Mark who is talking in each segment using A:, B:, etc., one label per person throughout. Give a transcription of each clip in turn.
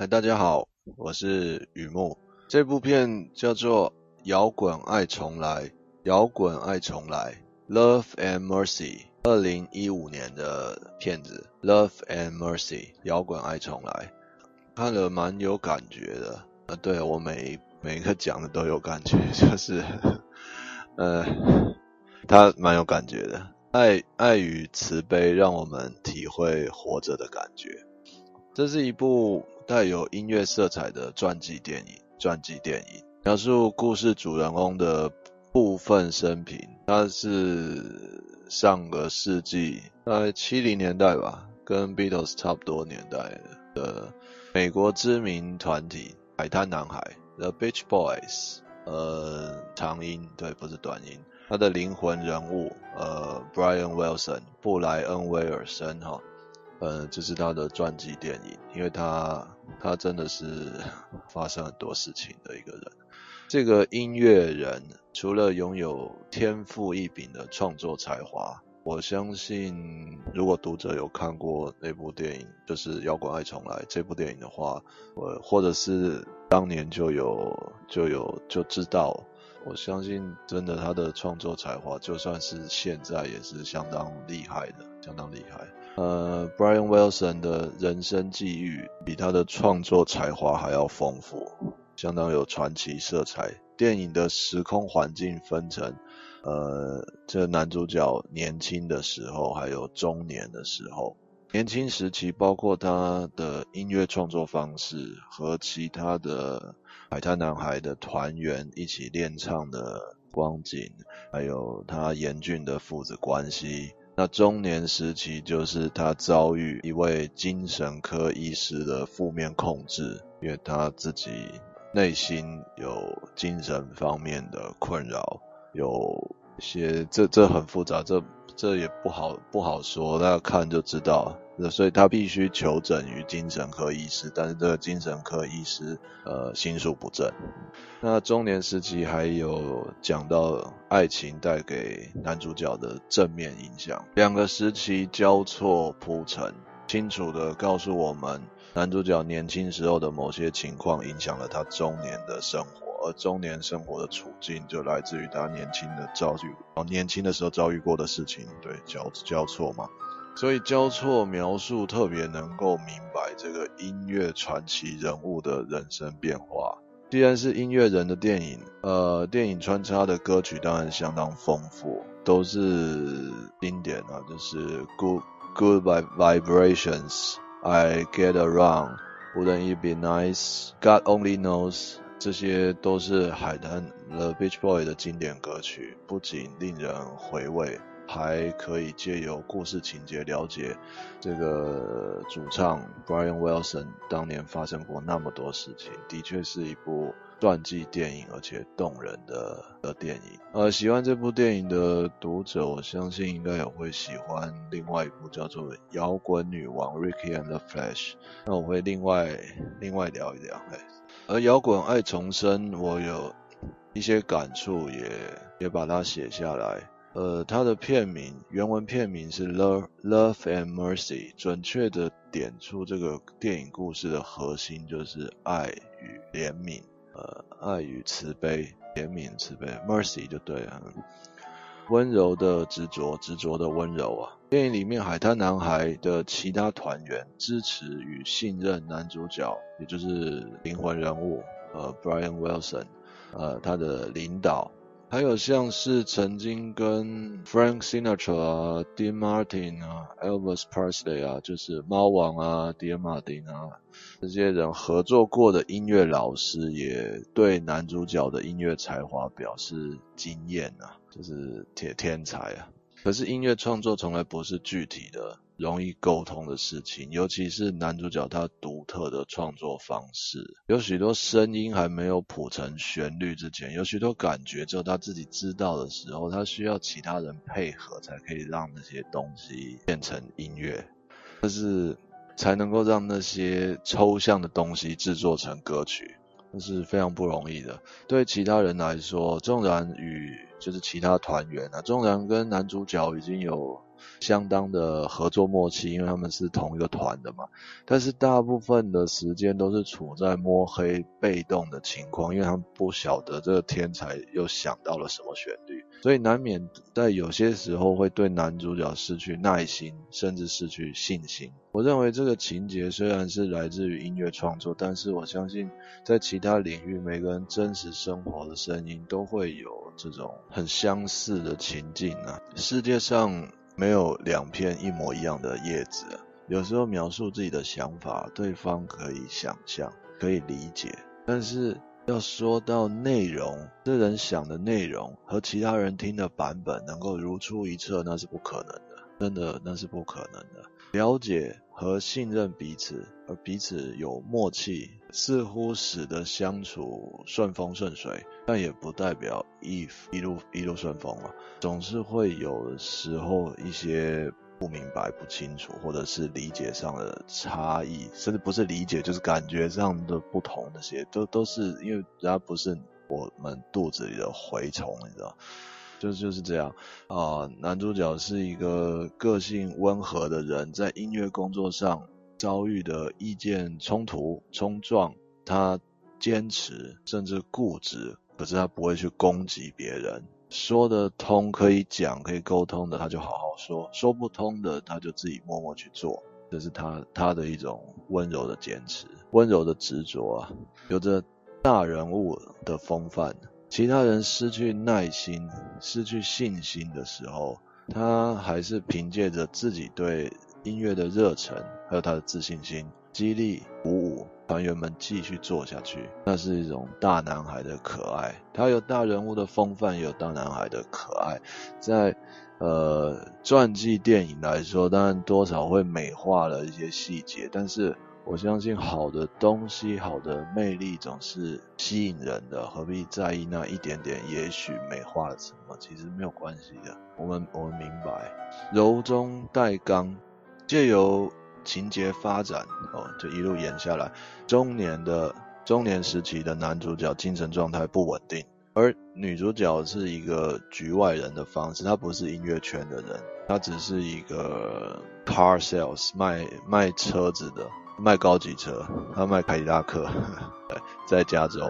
A: 嗨，大家好，我是雨木。这部片叫做《摇滚爱重来》，摇滚爱重来，Love and Mercy，二零一五年的片子，Love and Mercy，摇滚爱重来，看了蛮有感觉的。呃，对，我每每一个讲的都有感觉，就是，呃，他蛮有感觉的。爱爱与慈悲，让我们体会活着的感觉。这是一部带有音乐色彩的传记电影。传记电影描述故事主人公的部分生平。他是上个世纪在七零年代吧，跟 Beatles 差不多年代的美国知名团体海滩男孩 The Beach Boys。呃，长音对，不是短音。他的灵魂人物，呃，Brian Wilson，布莱恩·威尔森，哈，呃，这是他的传记电影，因为他他真的是 发生很多事情的一个人。这个音乐人除了拥有天赋异禀的创作才华，我相信如果读者有看过那部电影，就是《摇滚爱重来》这部电影的话，我或者是当年就有就有就知道。我相信，真的，他的创作才华，就算是现在也是相当厉害的，相当厉害。呃，Brian Wilson 的人生际遇比他的创作才华还要丰富，相当有传奇色彩。电影的时空环境分成，呃，这男主角年轻的时候，还有中年的时候。年轻时期包括他的音乐创作方式和其他的海滩男孩的团员一起练唱的光景，还有他严峻的父子关系。那中年时期就是他遭遇一位精神科医师的负面控制，因为他自己内心有精神方面的困扰，有些这这很复杂，这。这也不好不好说，大家看就知道。所以他必须求诊于精神科医师，但是这个精神科医师呃心术不正。那中年时期还有讲到爱情带给男主角的正面影响，两个时期交错铺陈，清楚地告诉我们男主角年轻时候的某些情况影响了他中年的生活。而中年生活的处境就来自于他年轻的遭遇，年轻的时候遭遇过的事情，对，交交错嘛，所以交错描述特别能够明白这个音乐传奇人物的人生变化。既然是音乐人的电影，呃，电影穿插的歌曲当然相当丰富，都是经典啊，就是 Good Good Vibrations，I Get Around，Wouldn't It Be Nice，God Only Knows。这些都是海滩 The Beach Boy 的经典歌曲，不仅令人回味，还可以借由故事情节了解这个主唱 Brian Wilson 当年发生过那么多事情，的确是一部传记电影，而且动人的的电影。呃，喜欢这部电影的读者，我相信应该也会喜欢另外一部叫做《摇滚女王 Ricky and the Flash》，那我会另外另外聊一聊。嘿而摇滚爱重生，我有一些感触，也也把它写下来。呃，它的片名原文片名是 Love Love and Mercy，准确的点出这个电影故事的核心就是爱与怜悯，呃，爱与慈悲，怜悯慈悲，Mercy 就对了。温柔的执着，执着的温柔啊！电影里面海滩男孩的其他团员支持与信任男主角，也就是灵魂人物，呃，Brian Wilson，呃，他的领导。还有像是曾经跟 Frank Sinatra 啊、Dean Martin 啊、Elvis Presley 啊，就是猫王啊、Dean Martin 啊这些人合作过的音乐老师，也对男主角的音乐才华表示惊艳啊，就是铁天才啊。可是音乐创作从来不是具体的。容易沟通的事情，尤其是男主角他独特的创作方式，有许多声音还没有谱成旋律之前，有许多感觉只有他自己知道的时候，他需要其他人配合才可以让那些东西变成音乐，但是才能够让那些抽象的东西制作成歌曲，那是非常不容易的。对其他人来说，纵然与就是其他团员啊，纵然跟男主角已经有。相当的合作默契，因为他们是同一个团的嘛。但是大部分的时间都是处在摸黑、被动的情况，因为他们不晓得这个天才又想到了什么旋律，所以难免在有些时候会对男主角失去耐心，甚至失去信心。我认为这个情节虽然是来自于音乐创作，但是我相信在其他领域，每个人真实生活的声音都会有这种很相似的情境啊。世界上没有两片一模一样的叶子，有时候描述自己的想法，对方可以想象，可以理解，但是要说到内容，这人想的内容和其他人听的版本能够如出一辙，那是不可能的，真的，那是不可能的。了解和信任彼此，而彼此有默契，似乎使得相处顺风顺水，但也不代表一一路一路顺风啊，总是会有时候一些不明白、不清楚，或者是理解上的差异，甚至不是理解，就是感觉上的不同，那些都都是因为人家不是我们肚子里的蛔虫，你知道。就就是这样啊、男主角是一个个性温和的人，在音乐工作上遭遇的意见冲突、冲撞，他坚持甚至固执，可是他不会去攻击别人。说得通可以讲可以沟通的，他就好好说；说不通的，他就自己默默去做。这是他他的一种温柔的坚持，温柔的执着啊，有着大人物的风范。其他人失去耐心、失去信心的时候，他还是凭借着自己对音乐的热忱，还有他的自信心，激励鼓舞团员们继续做下去。那是一种大男孩的可爱，他有大人物的风范，也有大男孩的可爱。在呃传记电影来说，当然多少会美化了一些细节，但是。我相信好的东西、好的魅力总是吸引人的，何必在意那一点点？也许美化了什么，其实没有关系的。我们我们明白，柔中带刚，借由情节发展哦，就一路演下来。中年的中年时期的男主角精神状态不稳定，而女主角是一个局外人的方式，她不是音乐圈的人，她只是一个 car sales 卖卖车子的。卖高级车，他卖凯迪拉克，在加州，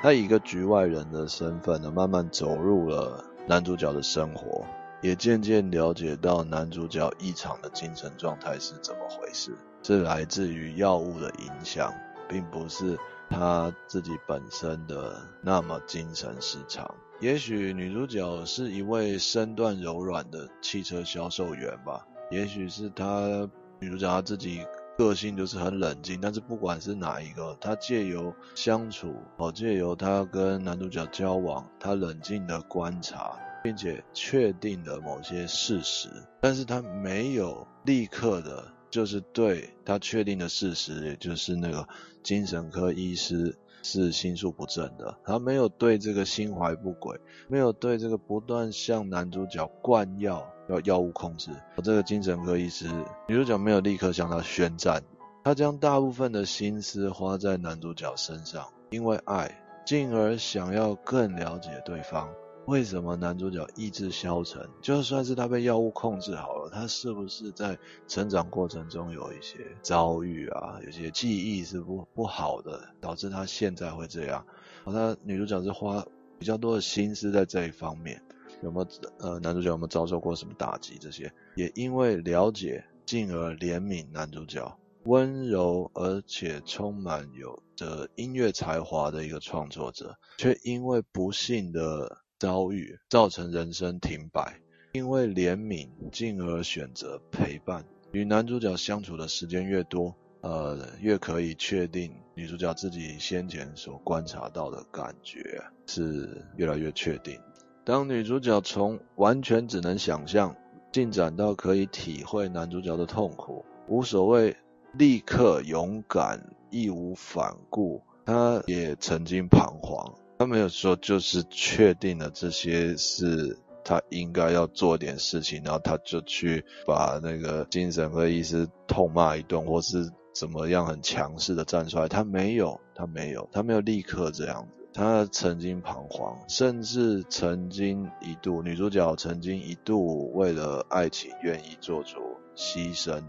A: 他以一个局外人的身份呢，慢慢走入了男主角的生活，也渐渐了解到男主角异常的精神状态是怎么回事，是来自于药物的影响，并不是他自己本身的那么精神失常。也许女主角是一位身段柔软的汽车销售员吧，也许是她女主角她自己。个性就是很冷静，但是不管是哪一个，他借由相处，哦，借由他跟男主角交往，他冷静的观察，并且确定了某些事实，但是他没有立刻的，就是对他确定的事实，也就是那个精神科医师是心术不正的，他没有对这个心怀不轨，没有对这个不断向男主角灌药。要药物控制，而这个精神科医师，女主角没有立刻向他宣战，她将大部分的心思花在男主角身上，因为爱，进而想要更了解对方。为什么男主角意志消沉？就算是他被药物控制好了，他是不是在成长过程中有一些遭遇啊，有些记忆是不不好的，导致他现在会这样？而他女主角是花比较多的心思在这一方面。有没有呃，男主角有没有遭受过什么打击？这些也因为了解，进而怜悯男主角，温柔而且充满有着音乐才华的一个创作者，却因为不幸的遭遇造成人生停摆。因为怜悯，进而选择陪伴。与男主角相处的时间越多，呃，越可以确定女主角自己先前所观察到的感觉是越来越确定。当女主角从完全只能想象，进展到可以体会男主角的痛苦，无所谓，立刻勇敢，义无反顾。她也曾经彷徨，她没有说就是确定了这些是她应该要做点事情，然后她就去把那个精神科医师痛骂一顿，或是怎么样很强势的站出来。她没有，她没有，她没有立刻这样子。她曾经彷徨，甚至曾经一度，女主角曾经一度为了爱情愿意做出牺牲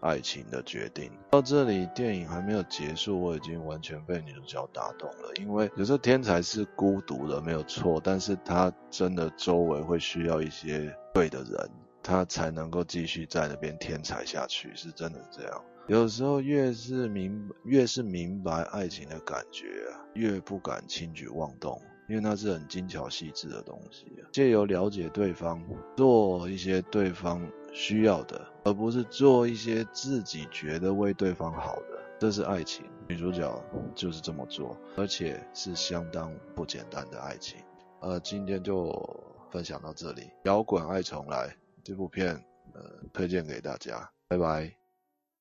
A: 爱情的决定。到这里，电影还没有结束，我已经完全被女主角打动了。因为有时候天才是孤独的，没有错，但是他真的周围会需要一些对的人，他才能够继续在那边天才下去，是真的这样。有时候越是明越是明白爱情的感觉啊，越不敢轻举妄动，因为那是很精巧细致的东西啊。借由了解对方，做一些对方需要的，而不是做一些自己觉得为对方好的，这是爱情。女主角就是这么做，而且是相当不简单的爱情。呃，今天就分享到这里，《摇滚爱重来》这部片，呃，推荐给大家，拜拜。